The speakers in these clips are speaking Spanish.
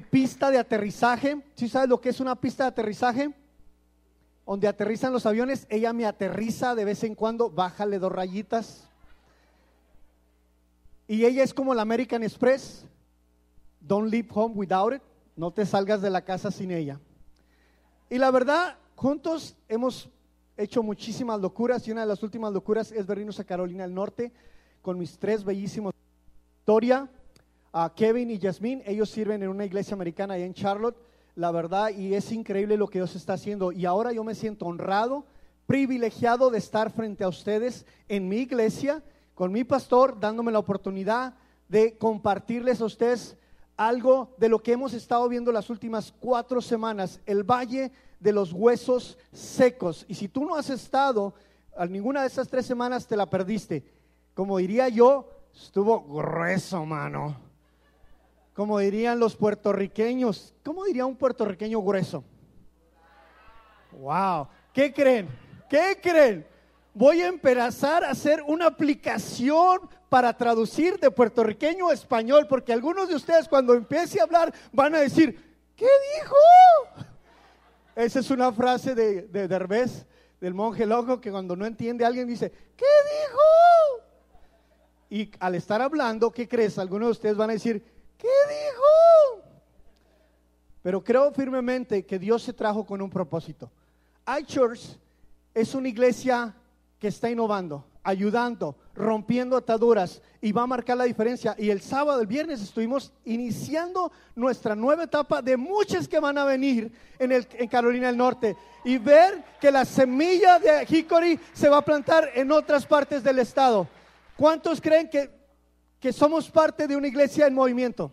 pista de aterrizaje. ¿Sí sabes lo que es una pista de aterrizaje? Donde aterrizan los aviones. Ella me aterriza de vez en cuando. Bájale dos rayitas. Y ella es como la American Express. Don't leave home without it. No te salgas de la casa sin ella. Y la verdad, juntos hemos hecho muchísimas locuras y una de las últimas locuras es venirnos a Carolina del Norte con mis tres bellísimos. Victoria, a Kevin y Jasmine. Ellos sirven en una iglesia americana allá en Charlotte, la verdad, y es increíble lo que Dios está haciendo. Y ahora yo me siento honrado, privilegiado de estar frente a ustedes en mi iglesia, con mi pastor, dándome la oportunidad de compartirles a ustedes algo de lo que hemos estado viendo las últimas cuatro semanas, el Valle de los Huesos Secos. Y si tú no has estado a ninguna de esas tres semanas, te la perdiste. Como diría yo, estuvo grueso, mano como dirían los puertorriqueños. ¿Cómo diría un puertorriqueño grueso? Wow. ¿Qué creen? ¿Qué creen? Voy a empezar a hacer una aplicación para traducir de puertorriqueño a español, porque algunos de ustedes cuando empiece a hablar van a decir, ¿qué dijo? Esa es una frase de, de Derbez, del monje loco, que cuando no entiende alguien dice, ¿qué dijo? Y al estar hablando, ¿qué crees? Algunos de ustedes van a decir, ¿Qué dijo? Pero creo firmemente que Dios se trajo con un propósito. iChurch es una iglesia que está innovando, ayudando, rompiendo ataduras y va a marcar la diferencia. Y el sábado, el viernes estuvimos iniciando nuestra nueva etapa de muchas que van a venir en, en Carolina del Norte y ver que la semilla de Hickory se va a plantar en otras partes del estado. ¿Cuántos creen que que somos parte de una iglesia en movimiento.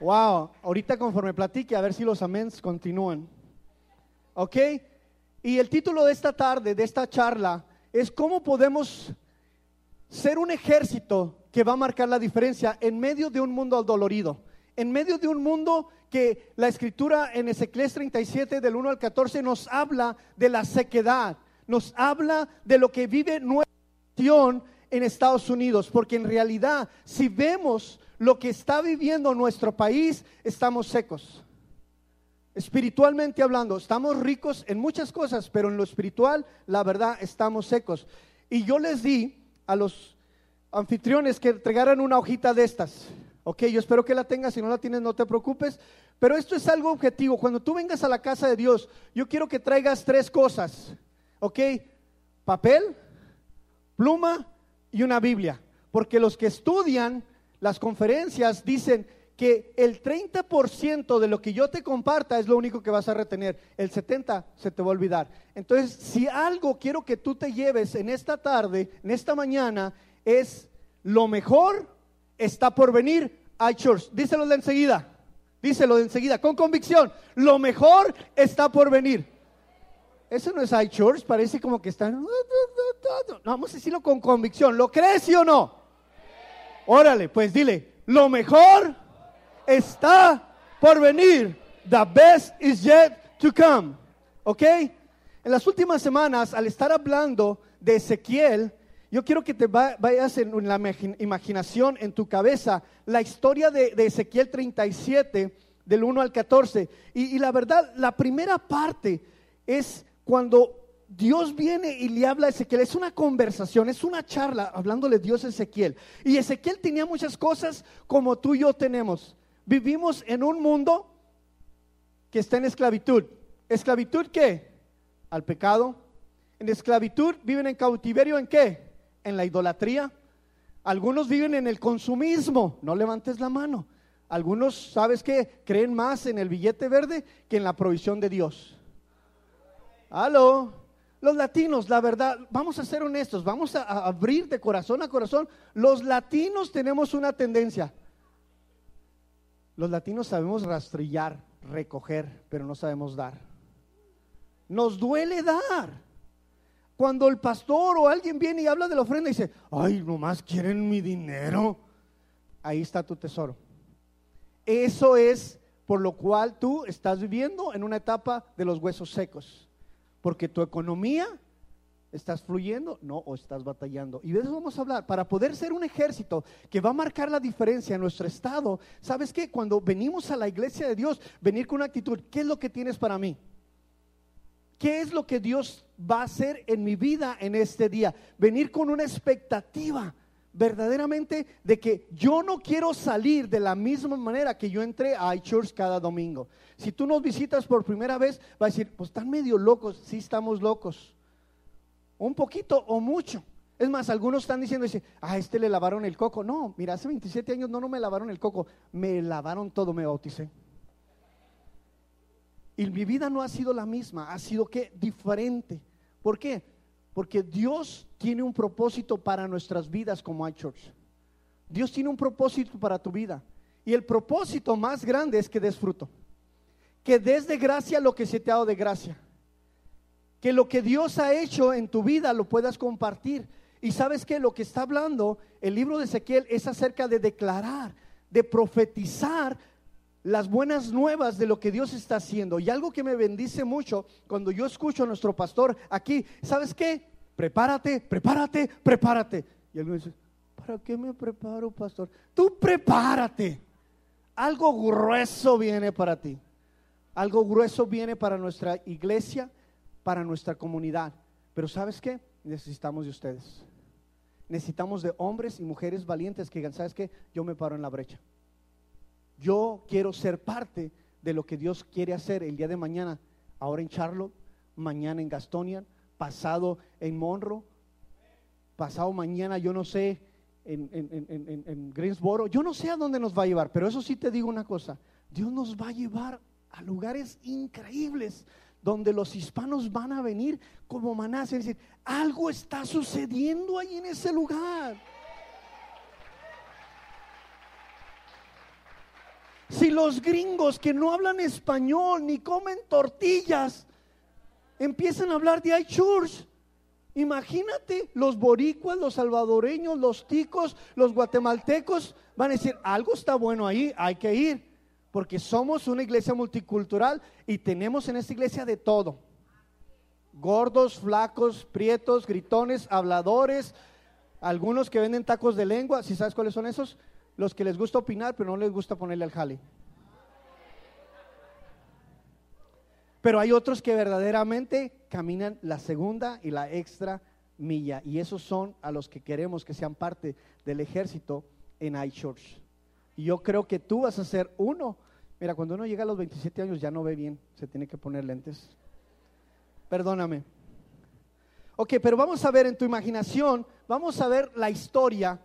Wow, ahorita conforme platique, a ver si los améns continúan. ¿Ok? Y el título de esta tarde, de esta charla, es cómo podemos ser un ejército que va a marcar la diferencia en medio de un mundo dolorido, en medio de un mundo que la escritura en Ezequiel 37 del 1 al 14 nos habla de la sequedad, nos habla de lo que vive nuestra nación en Estados Unidos, porque en realidad si vemos lo que está viviendo nuestro país, estamos secos. Espiritualmente hablando, estamos ricos en muchas cosas, pero en lo espiritual, la verdad, estamos secos. Y yo les di a los anfitriones que entregaran una hojita de estas. Ok, yo espero que la tengas, si no la tienes no te preocupes, pero esto es algo objetivo. Cuando tú vengas a la casa de Dios, yo quiero que traigas tres cosas. Ok, papel, pluma y una Biblia. Porque los que estudian las conferencias dicen que el 30% de lo que yo te comparta es lo único que vas a retener, el 70% se te va a olvidar. Entonces, si algo quiero que tú te lleves en esta tarde, en esta mañana, es lo mejor está por venir a Church. Díselo de enseguida, díselo de enseguida, con convicción, lo mejor está por venir. Eso no es iChurch, parece como que están... Vamos a decirlo con convicción. ¿Lo crees sí o no? Órale, pues dile, lo mejor está por venir. The best is yet to come. ¿Ok? En las últimas semanas, al estar hablando de Ezequiel, yo quiero que te vayas en la imaginación, en tu cabeza, la historia de, Ezequiel 37, del 1 al 14. y la verdad, la primera parte es cuando Dios viene y le habla a Ezequiel, es una conversación, es una charla hablándole Dios a Ezequiel. Y Ezequiel tenía muchas cosas como tú y yo tenemos. Vivimos en un mundo que está en esclavitud. ¿Esclavitud qué? Al pecado. En esclavitud viven en cautiverio en qué? En la idolatría. Algunos viven en el consumismo. No levantes la mano. Algunos, ¿sabes qué? Creen más en el billete verde que en la provisión de Dios. Aló. Los latinos, la verdad, vamos a ser honestos, vamos a, abrir de corazón a corazón. Los latinos tenemos una tendencia. Los latinos sabemos rastrillar, recoger, pero no sabemos dar. Nos duele dar. Cuando el pastor o alguien viene y habla de la ofrenda y dice, ay, nomás quieren mi dinero, ahí está tu tesoro. Eso es por lo cual tú estás viviendo en una etapa de los huesos secos porque tu economía ¿Estás fluyendo? No, o estás batallando. Y de eso vamos a hablar. Para poder ser un ejército que va a marcar la diferencia en nuestro estado, ¿sabes qué? Cuando venimos a la iglesia de Dios, venir con una actitud, ¿qué es lo que tienes para mí? ¿Qué es lo que Dios va a hacer en mi vida en este día? Venir con una expectativa verdaderamente de que yo no quiero salir de la misma manera que yo entré a iChurch cada domingo. Si tú nos visitas por primera vez, va a decir, pues están medio locos, sí estamos locos. Un poquito o mucho. Es más, algunos están diciendo, dice, a este le lavaron el coco. No, mira, hace 27 años no, no me lavaron el coco, me lavaron todo, me bauticé. Y mi vida no ha sido la misma, ha sido que diferente. ¿Por qué? Porque Dios tiene un propósito para nuestras vidas como iChurch. Dios tiene un propósito para tu vida. Y el propósito más grande es que des fruto. Que des de gracia lo que se te ha dado de gracia. Que lo que Dios ha hecho en tu vida lo puedas compartir. Y sabes que lo que está hablando el libro de Ezequiel es acerca de declarar, de profetizar las buenas nuevas de lo que Dios está haciendo. Y algo que me bendice mucho cuando yo escucho a nuestro pastor aquí, ¿sabes qué? Prepárate, prepárate, prepárate. Y él me dice, ¿para qué me preparo, pastor? Tú prepárate. Algo grueso viene para ti. Algo grueso viene para nuestra iglesia, para nuestra comunidad. Pero ¿sabes qué? Necesitamos de ustedes. Necesitamos de hombres y mujeres valientes que digan, ¿sabes qué? Yo me paro en la brecha. Yo quiero ser parte de lo que Dios quiere hacer el día de mañana, ahora en Charlotte, mañana en Gastonia, pasado en Monroe, pasado mañana, yo no sé, en, en, Greensboro, yo no sé a dónde nos va a llevar, pero eso sí te digo una cosa, Dios nos va a llevar a lugares increíbles donde los hispanos van a venir como manás y decir, algo está sucediendo ahí en ese lugar. Si los gringos que no hablan español ni comen tortillas empiezan a hablar de iChurch, imagínate los boricuas, los salvadoreños, los ticos, los guatemaltecos van a decir, algo está bueno ahí, hay que ir, porque somos una iglesia multicultural y tenemos en esta iglesia de todo. Gordos, flacos, prietos, gritones, habladores, algunos que venden tacos de lengua, si sabes cuáles son esos, los que les gusta opinar, pero no les gusta ponerle al jale. Pero hay otros que verdaderamente caminan la segunda y la extra milla. Y esos son a los que queremos que sean parte del ejército en iChurch. Y yo creo que tú vas a ser uno. Mira, cuando uno llega a los 27 años ya no ve bien, se tiene que poner lentes. Perdóname. Ok, pero vamos a ver en tu imaginación, vamos a ver la historia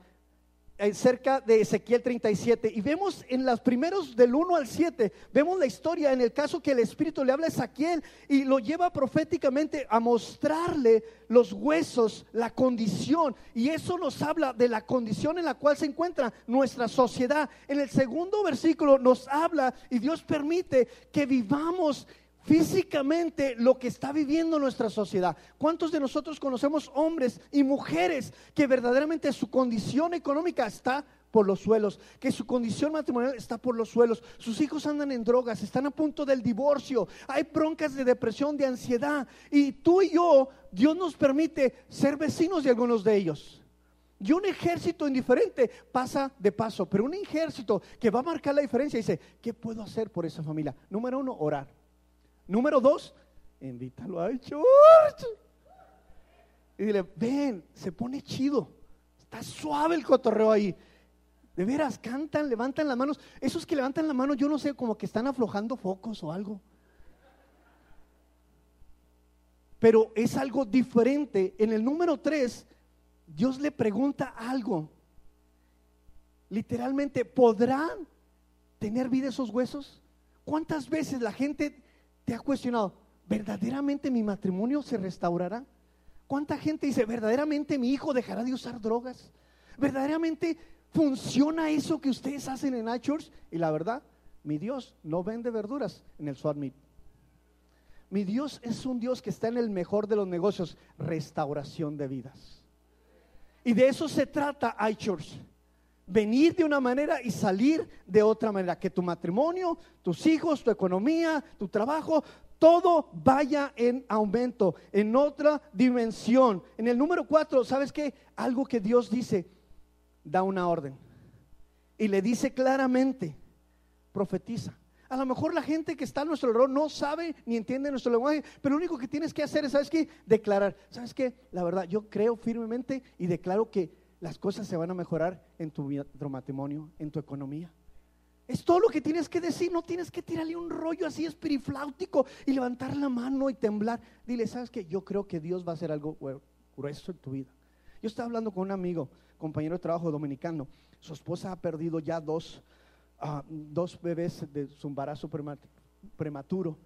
cerca de Ezequiel 37 y vemos en los primeros del 1 al 7, vemos la historia en el caso que el Espíritu le habla a Ezequiel y lo lleva proféticamente a mostrarle los huesos, la condición y eso nos habla de la condición en la cual se encuentra nuestra sociedad. En el segundo versículo nos habla y Dios permite que vivamos físicamente lo que está viviendo nuestra sociedad. ¿Cuántos de nosotros conocemos hombres y mujeres que verdaderamente su condición económica está por los suelos, que su condición matrimonial está por los suelos, sus hijos andan en drogas, están a punto del divorcio, hay broncas de depresión, de ansiedad, y tú y yo, Dios nos permite ser vecinos de algunos de ellos. Y un ejército indiferente pasa de paso, pero un ejército que va a marcar la diferencia dice, ¿qué puedo hacer por esa familia? Número uno, orar. Número dos, invítalo a church. Y dile, ven, se pone chido. Está suave el cotorreo ahí. De veras, cantan, levantan las manos. Esos que levantan la mano, yo no sé, como que están aflojando focos o algo. Pero es algo diferente. En el número tres, Dios le pregunta algo. Literalmente, ¿podrán tener vida esos huesos? ¿Cuántas veces la gente ¿Te ha cuestionado, verdaderamente mi matrimonio se restaurará? ¿Cuánta gente dice, verdaderamente mi hijo dejará de usar drogas? ¿Verdaderamente funciona eso que ustedes hacen en iChurch? Y la verdad, mi Dios no vende verduras en el Swat Mi Dios es un Dios que está en el mejor de los negocios, restauración de vidas. Y de eso se trata iChurch venir de una manera y salir de otra manera. Que tu matrimonio, tus hijos, tu economía, tu trabajo, todo vaya en aumento, en otra dimensión. En el número cuatro, ¿sabes qué? Algo que Dios dice, da una orden. Y le dice claramente, profetiza. A lo mejor la gente que está a nuestro alrededor no sabe ni entiende nuestro lenguaje, pero lo único que tienes que hacer es, ¿sabes qué? Declarar. ¿Sabes qué? La verdad, yo creo firmemente y declaro que las cosas se van a mejorar en tu, matrimonio, en tu economía. Es todo lo que tienes que decir, no tienes que tirarle un rollo así espirifláutico y levantar la mano y temblar. Dile, ¿sabes qué? Yo creo que Dios va a hacer algo grueso en tu vida. Yo estaba hablando con un amigo, compañero de trabajo dominicano. Su esposa ha perdido ya dos, dos bebés de su embarazo prematuro.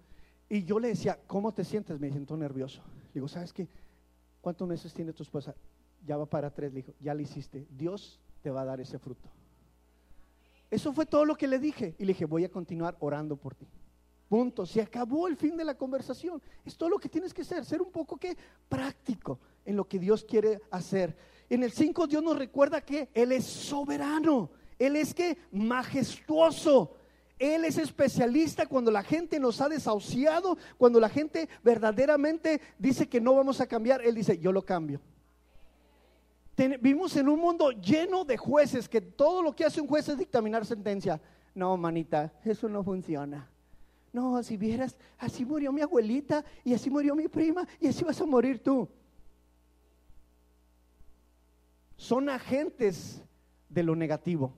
Y yo le decía, ¿cómo te sientes? Me siento nervioso. Digo, ¿sabes qué? ¿Cuántos meses tiene tu esposa? Ya va para tres. Le dijo, ya le hiciste. Dios te va a dar ese fruto. Eso fue todo lo que le dije. Y le dije, voy a continuar orando por ti. Punto. Se acabó el fin de la conversación. Es todo lo que tienes que hacer. Ser un poco que práctico en lo que Dios quiere hacer. En el 5 Dios nos recuerda que Él es soberano. Él es que majestuoso. Él es especialista cuando la gente nos ha desahuciado, cuando la gente verdaderamente dice que no vamos a cambiar, Él dice, yo lo cambio. Vivimos en un mundo lleno de jueces, que todo lo que hace un juez es dictaminar sentencia. No, manita, eso no funciona. No, si vieras, así murió mi abuelita y así murió mi prima y así vas a morir tú. Son agentes de lo negativo.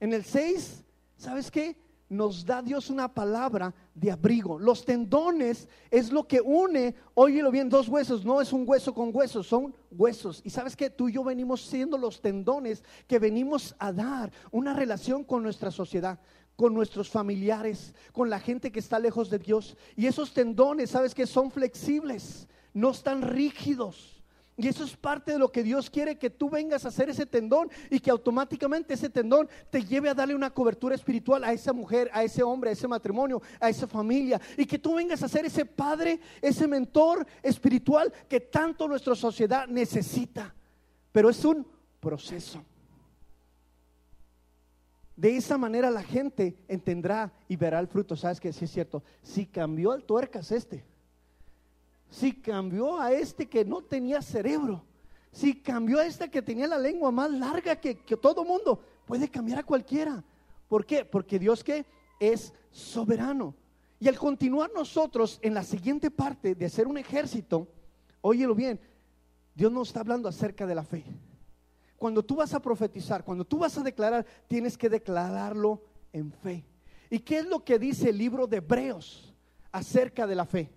En el 6, ¿sabes qué? Nos da Dios una palabra de abrigo. Los tendones es lo que une, óyelo bien, dos huesos. No es un hueso con huesos, son huesos. Y sabes que tú y yo venimos siendo los tendones que venimos a dar una relación con nuestra sociedad con nuestros familiares, con la gente que está lejos de Dios. Y esos tendones, sabes que son flexibles, no están rígidos. Y eso es parte de lo que Dios quiere, que tú vengas a hacer ese tendón y que automáticamente ese tendón te lleve a darle una cobertura espiritual a esa mujer, a ese hombre, a ese matrimonio, a esa familia. Y que tú vengas a ser ese padre, ese mentor espiritual que tanto nuestra sociedad necesita. Pero es un proceso. De esa manera la gente entenderá y verá el fruto. ¿Sabes que Sí es cierto. Si cambió el tuercas este si cambió a este que no tenía cerebro, si cambió a este que tenía la lengua más larga que, todo mundo, puede cambiar a cualquiera. ¿Por qué? Porque Dios que es soberano. Y al continuar nosotros en la siguiente parte de ser un ejército, óyelo bien, Dios nos está hablando acerca de la fe. Cuando tú vas a profetizar, cuando tú vas a declarar, tienes que declararlo en fe. ¿Y qué es lo que dice el libro de Hebreos acerca de la fe?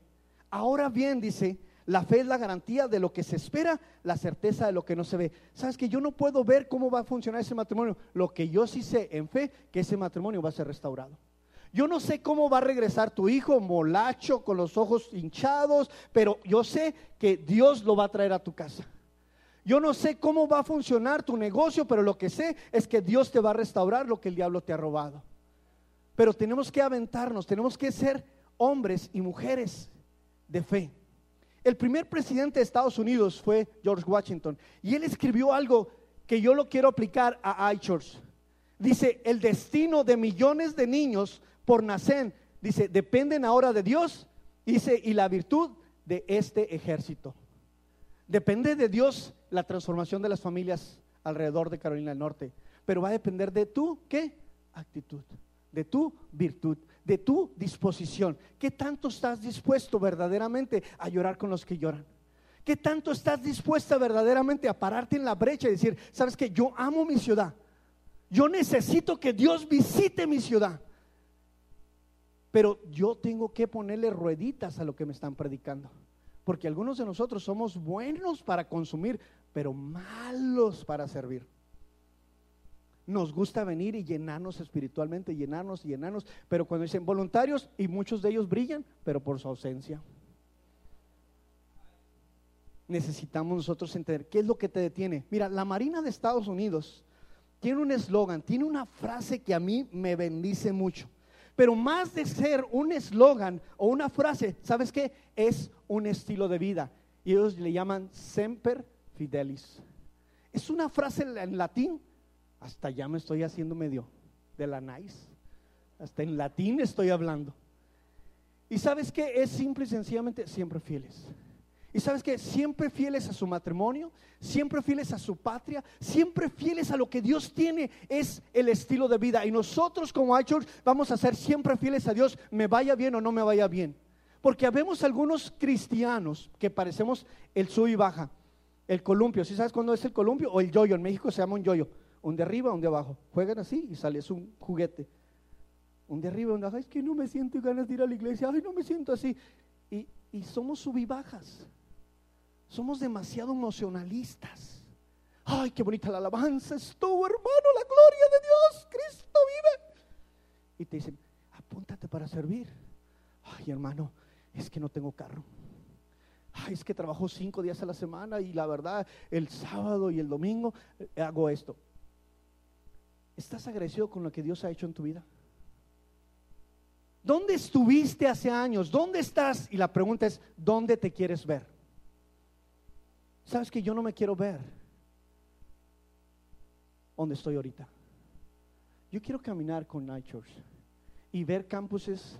Ahora bien, dice, la fe es la garantía de lo que se espera, la certeza de lo que no se ve. Sabes que yo no puedo ver cómo va a funcionar ese matrimonio. Lo que yo sí sé en fe, que ese matrimonio va a ser restaurado. Yo no sé cómo va a regresar tu hijo molacho con los ojos hinchados, pero yo sé que Dios lo va a traer a tu casa. Yo no sé cómo va a funcionar tu negocio, pero lo que sé es que Dios te va a restaurar lo que el diablo te ha robado. Pero tenemos que aventarnos, tenemos que ser hombres y mujeres de fe. El primer presidente de Estados Unidos fue George Washington y él escribió algo que yo lo quiero aplicar a iChurch. Dice, el destino de millones de niños por nacer, dice, dependen ahora de Dios, dice, y la virtud de este ejército. Depende de Dios la transformación de las familias alrededor de Carolina del Norte, pero va a depender de tu, ¿qué? Actitud, de tu virtud de tu disposición. ¿Qué tanto estás dispuesto verdaderamente a llorar con los que lloran? ¿Qué tanto estás dispuesta verdaderamente a pararte en la brecha y decir, sabes que yo amo mi ciudad? Yo necesito que Dios visite mi ciudad. Pero yo tengo que ponerle rueditas a lo que me están predicando. Porque algunos de nosotros somos buenos para consumir, pero malos para servir nos gusta venir y llenarnos espiritualmente, llenarnos y llenarnos, pero cuando dicen voluntarios, y muchos de ellos brillan, pero por su ausencia. Necesitamos nosotros entender qué es lo que te detiene. Mira, la Marina de Estados Unidos tiene un eslogan, tiene una frase que a mí me bendice mucho. Pero más de ser un eslogan o una frase, ¿sabes qué? Es un estilo de vida. Y ellos le llaman semper fidelis. Es una frase en latín hasta ya me estoy haciendo medio de la nice. Hasta en latín estoy hablando. Y sabes que es simple y sencillamente siempre fieles. Y sabes que siempre fieles a su matrimonio, siempre fieles a su patria, siempre fieles a lo que Dios tiene, es el estilo de vida. Y nosotros como iChurch vamos a ser siempre fieles a Dios, me vaya bien o no me vaya bien. Porque habemos algunos cristianos que parecemos el sub y baja, el columpio. ¿Sí sabes cuándo es el columpio? O el yoyo. En México se llama un yoyo. Un de arriba, un de abajo. Juegan así y sale, es un juguete. Un de arriba, un de abajo. Es que no me siento ganas de ir a la iglesia. Ay, no me siento así. Y, y somos sub y bajas. Somos demasiado emocionalistas. Ay, qué bonita la alabanza estuvo, hermano, la gloria de Dios, Cristo vive. Y te dicen, apúntate para servir. Ay, hermano, es que no tengo carro. Ay, es que trabajo cinco días a la semana y la verdad, el sábado y el domingo eh, hago esto. ¿Estás agradecido con lo que Dios ha hecho en tu vida? ¿Dónde estuviste hace años? ¿Dónde estás? Y la pregunta es, ¿dónde te quieres ver? ¿Sabes que yo no me quiero ver donde estoy ahorita? Yo quiero caminar con Night Church y ver campuses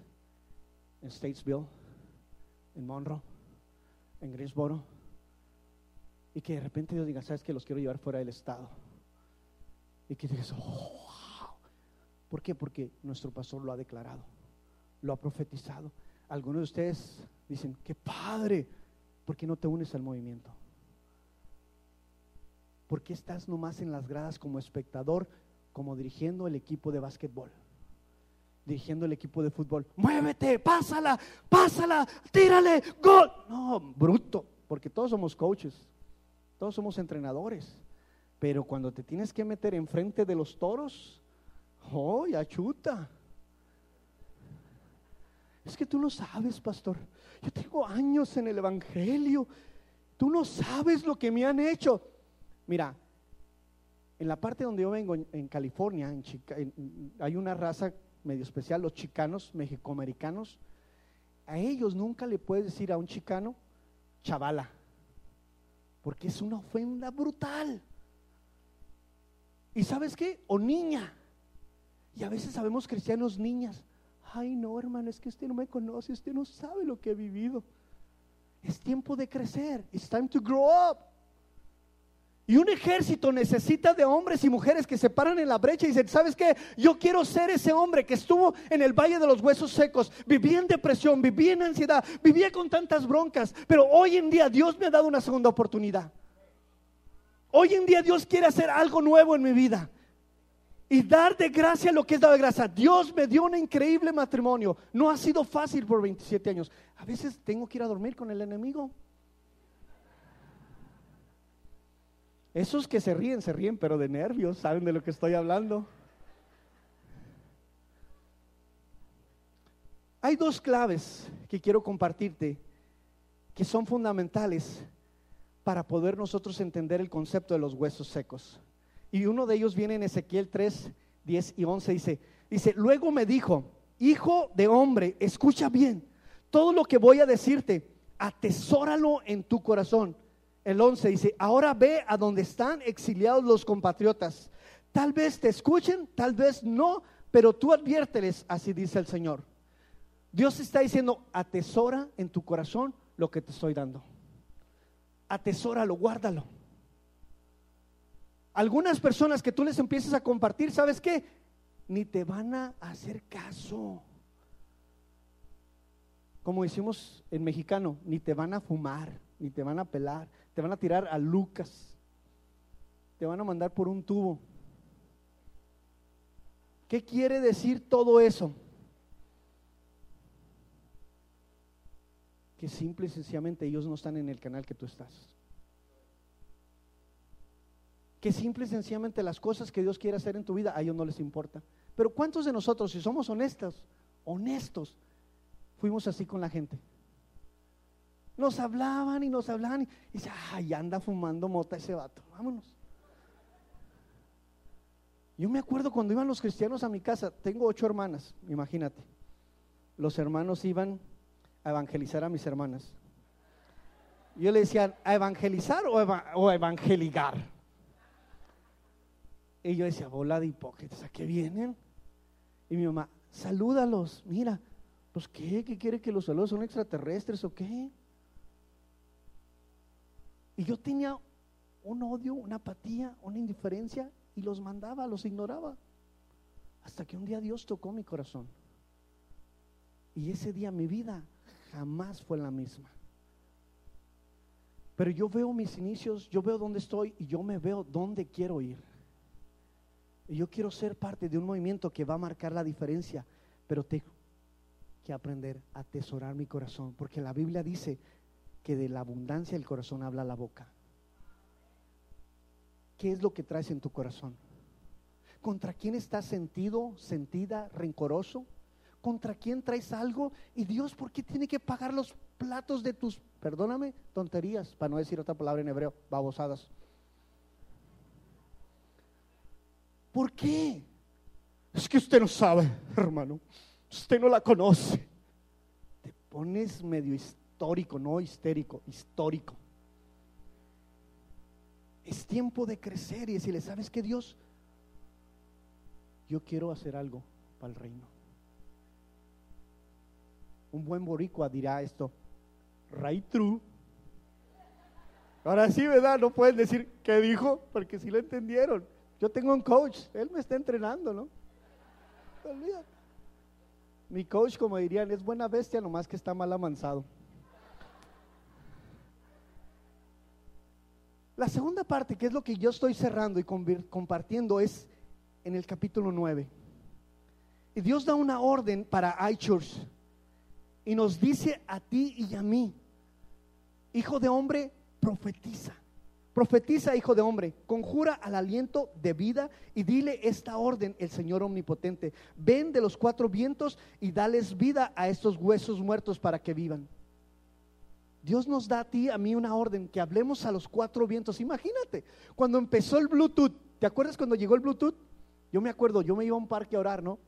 en Statesville, en Monroe, en Greensboro, y que de repente Dios diga, ¿sabes que los quiero llevar fuera del estado? Y que digas, oh, wow. ¿Por qué? Porque nuestro pastor lo ha declarado, lo ha profetizado. Algunos de ustedes dicen, qué padre, ¿por qué no te unes al movimiento? ¿Por qué estás nomás en las gradas como espectador, como dirigiendo el equipo de básquetbol? Dirigiendo el equipo de fútbol. Muévete, pásala, pásala, tírale, gol. No, bruto, porque todos somos coaches, todos somos entrenadores. Pero cuando te tienes que meter enfrente de los toros, ¡oh, ya chuta! Es que tú no sabes, pastor. Yo tengo años en el Evangelio. Tú no sabes lo que me han hecho. Mira, en la parte donde yo vengo, en, California, hay una raza medio especial, los chicanos, mexicoamericanos. A ellos nunca le puedes decir a un chicano chavala, porque es una ofenda brutal. ¿Y sabes qué? O niña. Y a veces sabemos cristianos niñas. Ay, no, hermano, es que usted no me conoce, usted no sabe lo que he vivido. Es tiempo de crecer. It's time to grow up. Y un ejército necesita de hombres y mujeres que se paran en la brecha y dicen, ¿sabes qué? Yo quiero ser ese hombre que estuvo en el Valle de los Huesos Secos, vivía en depresión, vivía en ansiedad, vivía con tantas broncas, pero hoy en día Dios me ha dado una segunda oportunidad. Hoy en día Dios quiere hacer algo nuevo en mi vida y dar de gracia lo que es dado de gracia. Dios me dio un increíble matrimonio. No ha sido fácil por 27 años. A veces tengo que ir a dormir con el enemigo. Esos que se ríen, se ríen, pero de nervios, saben de lo que estoy hablando. Hay dos claves que quiero compartirte que son fundamentales para poder nosotros entender el concepto de los huesos secos. Y uno de ellos viene en Ezequiel 3, 10 y 11. Dice, dice, luego me dijo, hijo de hombre, escucha bien, todo lo que voy a decirte, atesóralo en tu corazón el 11 dice, ahora ve a donde están exiliados los compatriotas. Tal vez te escuchen, tal vez no, pero tú adviérteles, así dice el Señor. Dios está diciendo, atesora en tu corazón lo que te estoy dando. Atesóralo, guárdalo. Algunas personas que tú les empieces a compartir, ¿sabes qué? Ni te van a hacer caso. Como decimos en mexicano, ni te van a fumar, ni te van a pelar te van a tirar a Lucas, te van a mandar por un tubo. ¿Qué quiere decir todo eso? Que simple y sencillamente ellos no están en el canal que tú estás. Que simple y sencillamente las cosas que Dios quiere hacer en tu vida a ellos no les importa. Pero ¿cuántos de nosotros, si somos honestos, honestos, fuimos así con la gente? Nos hablaban y nos hablaban y, dice, ay, anda fumando mota ese vato, vámonos. Yo me acuerdo cuando iban los cristianos a mi casa, tengo ocho hermanas, imagínate. Los hermanos iban a evangelizar a mis hermanas. Yo le decía, ¿a evangelizar o, a evangeligar? Y yo decía, bola de hipócritas, ¿a qué vienen? Y mi mamá, salúdalos, mira, Pues qué, ¿qué quiere que los saludos son extraterrestres o qué? Y yo tenía un odio, una apatía, una indiferencia y los mandaba, los ignoraba. Hasta que un día Dios tocó mi corazón. Y ese día mi vida jamás fue la misma. Pero yo veo mis inicios, yo veo dónde estoy y yo me veo dónde quiero ir. Y yo quiero ser parte de un movimiento que va a marcar la diferencia, pero tengo que aprender a atesorar mi corazón, porque la Biblia dice que de la abundancia del corazón habla la boca. ¿Qué es lo que traes en tu corazón? ¿Contra quién estás sentido, sentida, rencoroso? ¿Contra quién traes algo? Y Dios, ¿por qué tiene que pagar los platos de tus, perdóname, tonterías, para no decir otra palabra en hebreo, babosadas? ¿Por qué? Es que usted no sabe, hermano. Usted no la conoce. Te pones medio histórico, no histérico, histórico. Es tiempo de crecer y decirle, ¿sabes qué Dios? Yo quiero hacer algo para el reino. Un buen boricua dirá esto, right true. Ahora sí, ¿verdad? No pueden decir qué dijo, porque si lo entendieron. Yo tengo un coach, él me está entrenando, ¿no? Mi coach, como dirían, es buena bestia, nomás que está mal amansado. La segunda parte, que es lo que yo estoy cerrando y compartiendo, es en el capítulo 9. Y Dios da una orden para iChurch y nos dice a ti y a mí, hijo de hombre, profetiza. Profetiza, hijo de hombre, conjura al aliento de vida y dile esta orden, el Señor omnipotente. Ven de los cuatro vientos y dales vida a estos huesos muertos para que vivan. Dios nos da a ti, a mí una orden, que hablemos a los cuatro vientos. Imagínate, cuando empezó el Bluetooth, ¿te acuerdas cuando llegó el Bluetooth? Yo me acuerdo, yo me iba a un parque a orar, ¿no?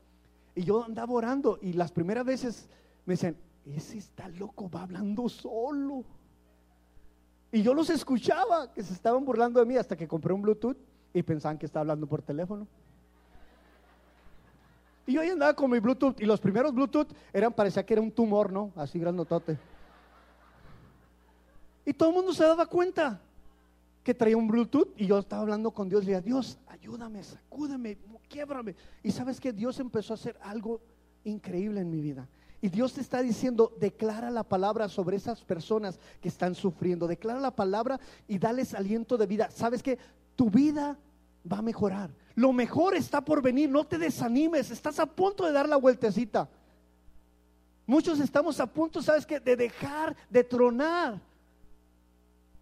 Y yo andaba orando y las primeras veces me decían, ese está loco, va hablando solo. Y yo los escuchaba que se estaban burlando de mí hasta que compré un Bluetooth y pensaban que estaba hablando por teléfono. Y yo ahí andaba con mi Bluetooth y los primeros Bluetooth eran, parecía que era un tumor, ¿no? Así grandotote. Y todo el mundo se daba cuenta que traía un Bluetooth y yo estaba hablando con Dios y le decía, Dios, ayúdame, sacúdeme, quiebrame. Y sabes que Dios empezó a hacer algo increíble en mi vida. Y Dios te está diciendo, declara la palabra sobre esas personas que están sufriendo. Declara la palabra y dales aliento de vida. ¿Sabes que Tu vida va a mejorar. Lo mejor está por venir. No te desanimes. Estás a punto de dar la vueltecita. Muchos estamos a punto, ¿sabes qué? De dejar, de tronar.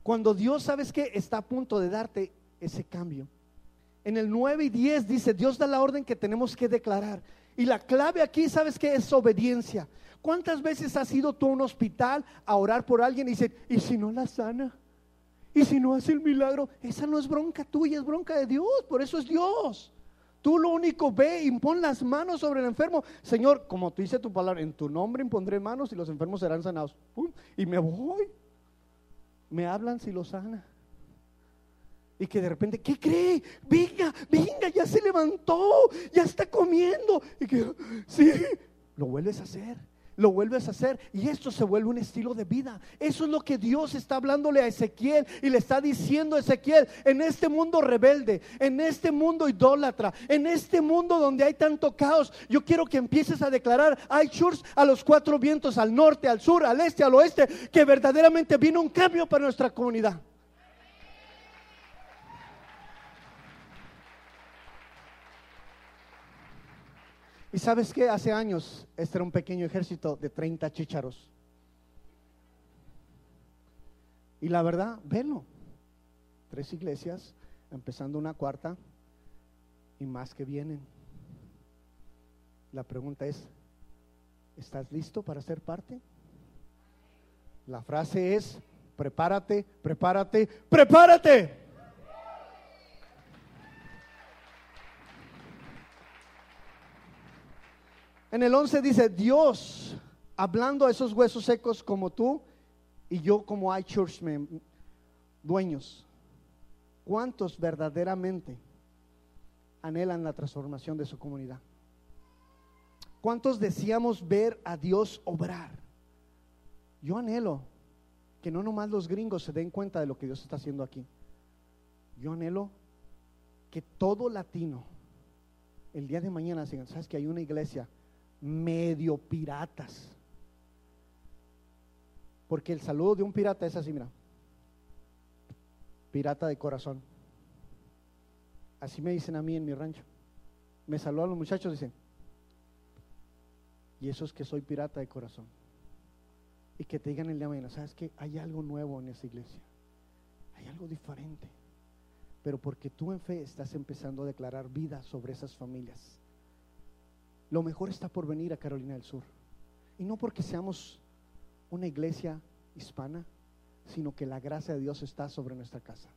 Cuando Dios, ¿sabes qué? Está a punto de darte ese cambio. En el 9 y 10 dice, Dios da la orden que tenemos que declarar. Y la clave aquí, ¿sabes qué? Es obediencia. ¿Cuántas veces has ido tú a un hospital a orar por alguien y dices, ¿y si no la sana? ¿Y si no hace el milagro? Esa no es bronca tuya, es bronca de Dios, por eso es Dios. Tú lo único ve, impon las manos sobre el enfermo. Señor, como tú dice tu palabra, en tu nombre impondré manos y los enfermos serán sanados. y me voy. Me hablan si lo sana. Y que de repente, ¿qué cree? Venga, venga, ya se levantó, ya está comiendo. Y que, sí, lo vuelves a hacer, lo vuelves a hacer. Y esto se vuelve un estilo de vida. Eso es lo que Dios está hablándole a Ezequiel y le está diciendo a Ezequiel, en este mundo rebelde, en este mundo idólatra, en este mundo donde hay tanto caos, yo quiero que empieces a declarar, a los cuatro vientos, al norte, al sur, al este, al oeste, que verdaderamente viene un cambio para nuestra comunidad. Y sabes que hace años este era un pequeño ejército de 30 chícharos. Y la verdad, velo. Tres iglesias, empezando una cuarta y más que vienen. La pregunta es, ¿estás listo para ser parte? La frase es, prepárate, prepárate, prepárate. En el 11 dice, Dios, hablando a esos huesos secos como tú y yo como hay churchmen, dueños, ¿cuántos verdaderamente anhelan la transformación de su comunidad? ¿Cuántos deseamos ver a Dios obrar? Yo anhelo que no nomás los gringos se den cuenta de lo que Dios está haciendo aquí. Yo anhelo que todo latino el día de mañana digan, sabes que hay una iglesia medio piratas. Porque el saludo de un pirata es así, mira. Pirata de corazón. Así me dicen a mí en mi rancho. Me saludan los muchachos, dicen. Y eso es que soy pirata de corazón. Y que te digan el día de mañana, ¿sabes que Hay algo nuevo en esa iglesia. Hay algo diferente. Pero porque tú en fe estás empezando a declarar vida sobre esas familias. Lo mejor está por venir a Carolina del Sur. Y no porque seamos una iglesia hispana, sino que la gracia de Dios está sobre nuestra casa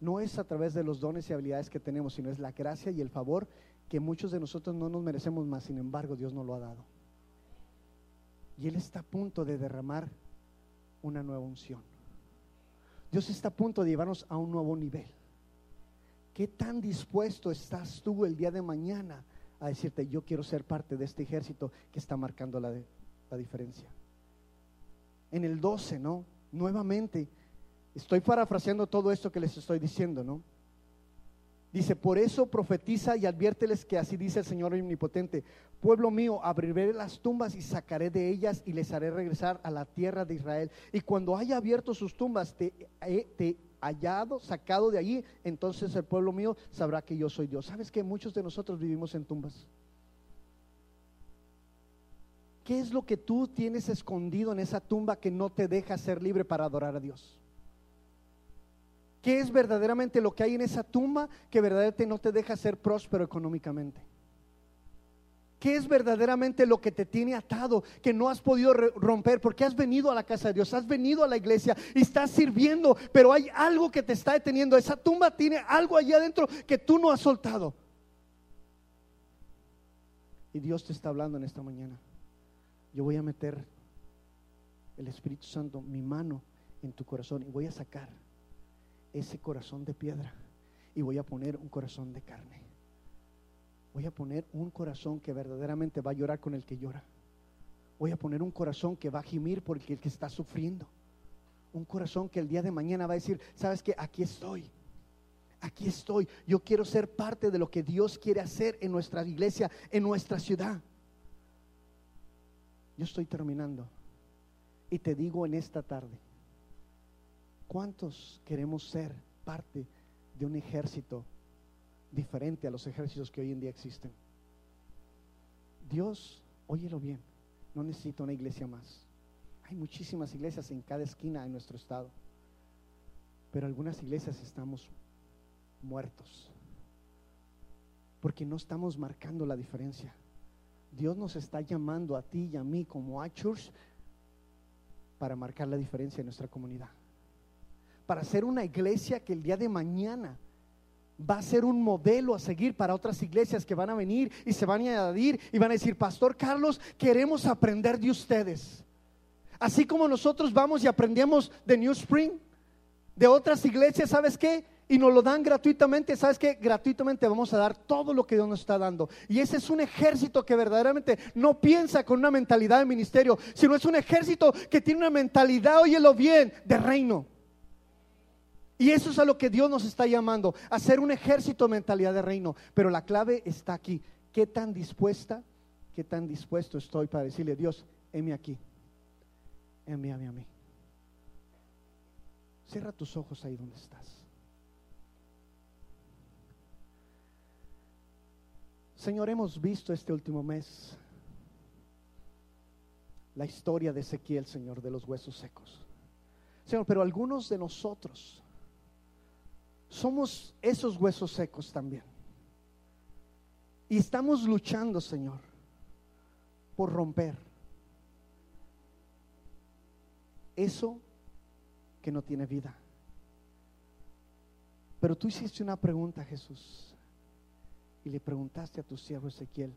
no es a través de los dones y habilidades que tenemos, sino es la gracia y el favor que muchos de nosotros no nos merecemos más, sin embargo Dios nos lo ha dado. Y Él está a punto de derramar una nueva unción. Dios está a punto de llevarnos a un nuevo nivel. ¿Qué tan dispuesto estás tú el día de mañana a decirte, yo quiero ser parte de este ejército que está marcando la, la diferencia? En el 12, ¿no? Nuevamente Estoy parafraseando todo esto que les estoy diciendo, ¿no? Dice, por eso profetiza y adviérteles que así dice el Señor Omnipotente, pueblo mío, abriré las tumbas y sacaré de ellas y les haré regresar a la tierra de Israel. Y cuando haya abierto sus tumbas, te he hallado, sacado de allí, entonces el pueblo mío sabrá que yo soy Dios. ¿Sabes que muchos de nosotros vivimos en tumbas? ¿Qué es lo que tú tienes escondido en esa tumba que no te deja ser libre para adorar a Dios? ¿Qué es verdaderamente lo que hay en esa tumba que verdaderamente no te deja ser próspero económicamente? ¿Qué es verdaderamente lo que te tiene atado, que no has podido romper? Porque has venido a la casa de Dios, has venido a la iglesia y estás sirviendo, pero hay algo que te está deteniendo. Esa tumba tiene algo allá adentro que tú no has soltado. Y Dios te está hablando en esta mañana. Yo voy a meter el Espíritu Santo, mi mano en tu corazón y voy a sacar ese corazón de piedra y voy a poner un corazón de carne. Voy a poner un corazón que verdaderamente va a llorar con el que llora. Voy a poner un corazón que va a gimir por el que está sufriendo. Un corazón que el día de mañana va a decir, sabes que aquí estoy. Aquí estoy. Yo quiero ser parte de lo que Dios quiere hacer en nuestra iglesia, en nuestra ciudad. Yo estoy terminando. Y te digo en esta tarde, ¿Cuántos queremos ser parte de un ejército diferente a los ejércitos que hoy en día existen? Dios, óyelo bien, no necesita una iglesia más. Hay muchísimas iglesias en cada esquina de nuestro estado, pero algunas iglesias estamos muertos porque no estamos marcando la diferencia. Dios nos está llamando a ti y a mí como a church para marcar la diferencia en nuestra comunidad para ser una iglesia que el día de mañana va a ser un modelo a seguir para otras iglesias que van a venir y se van a añadir y van a decir, Pastor Carlos, queremos aprender de ustedes. Así como nosotros vamos y aprendemos de New Spring, de otras iglesias, ¿sabes qué? Y nos lo dan gratuitamente, ¿sabes qué? Gratuitamente vamos a dar todo lo que Dios nos está dando. Y ese es un ejército que verdaderamente no piensa con una mentalidad de ministerio, sino es un ejército que tiene una mentalidad, óyelo bien, de reino. Y eso es a lo que Dios nos está llamando, a ser un ejército de mentalidad de reino. Pero la clave está aquí. ¿Qué tan dispuesta, qué tan dispuesto estoy para decirle, Dios, heme aquí, envíame a mí? Cierra tus ojos ahí donde estás. Señor, hemos visto este último mes la historia de Ezequiel, Señor, de los huesos secos. Señor, pero algunos de nosotros somos esos huesos secos también. Y estamos luchando, Señor, por romper eso que no tiene vida. Pero tú hiciste una pregunta, Jesús, y le preguntaste a tu siervo Ezequiel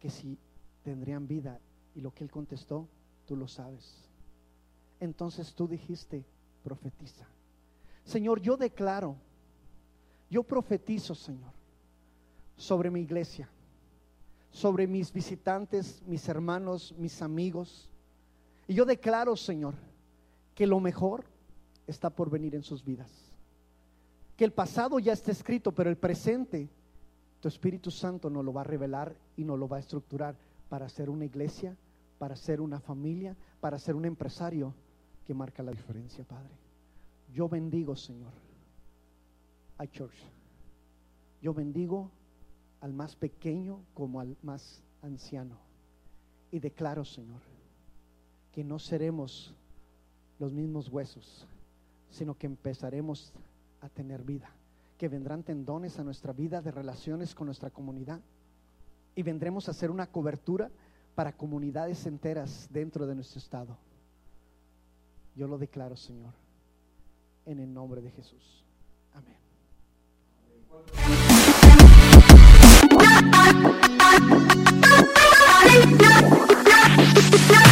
que si tendrían vida, y lo que él contestó, tú lo sabes. Entonces tú dijiste, profetiza. Señor, yo declaro, yo profetizo, Señor, sobre mi iglesia, sobre mis visitantes, mis hermanos, mis amigos. Y yo declaro, Señor, que lo mejor está por venir en sus vidas. Que el pasado ya está escrito, pero el presente, tu Espíritu Santo nos lo va a revelar y nos lo va a estructurar para ser una iglesia, para ser una familia, para ser un empresario que marca la diferencia, Padre. Yo bendigo, Señor, a Church. Yo bendigo al más pequeño como al más anciano. Y declaro, Señor, que no seremos los mismos huesos, sino que empezaremos a tener vida, que vendrán tendones a nuestra vida de relaciones con nuestra comunidad y vendremos a hacer una cobertura para comunidades enteras dentro de nuestro estado. Yo lo declaro, Señor, en el nombre de Jesús. Amén.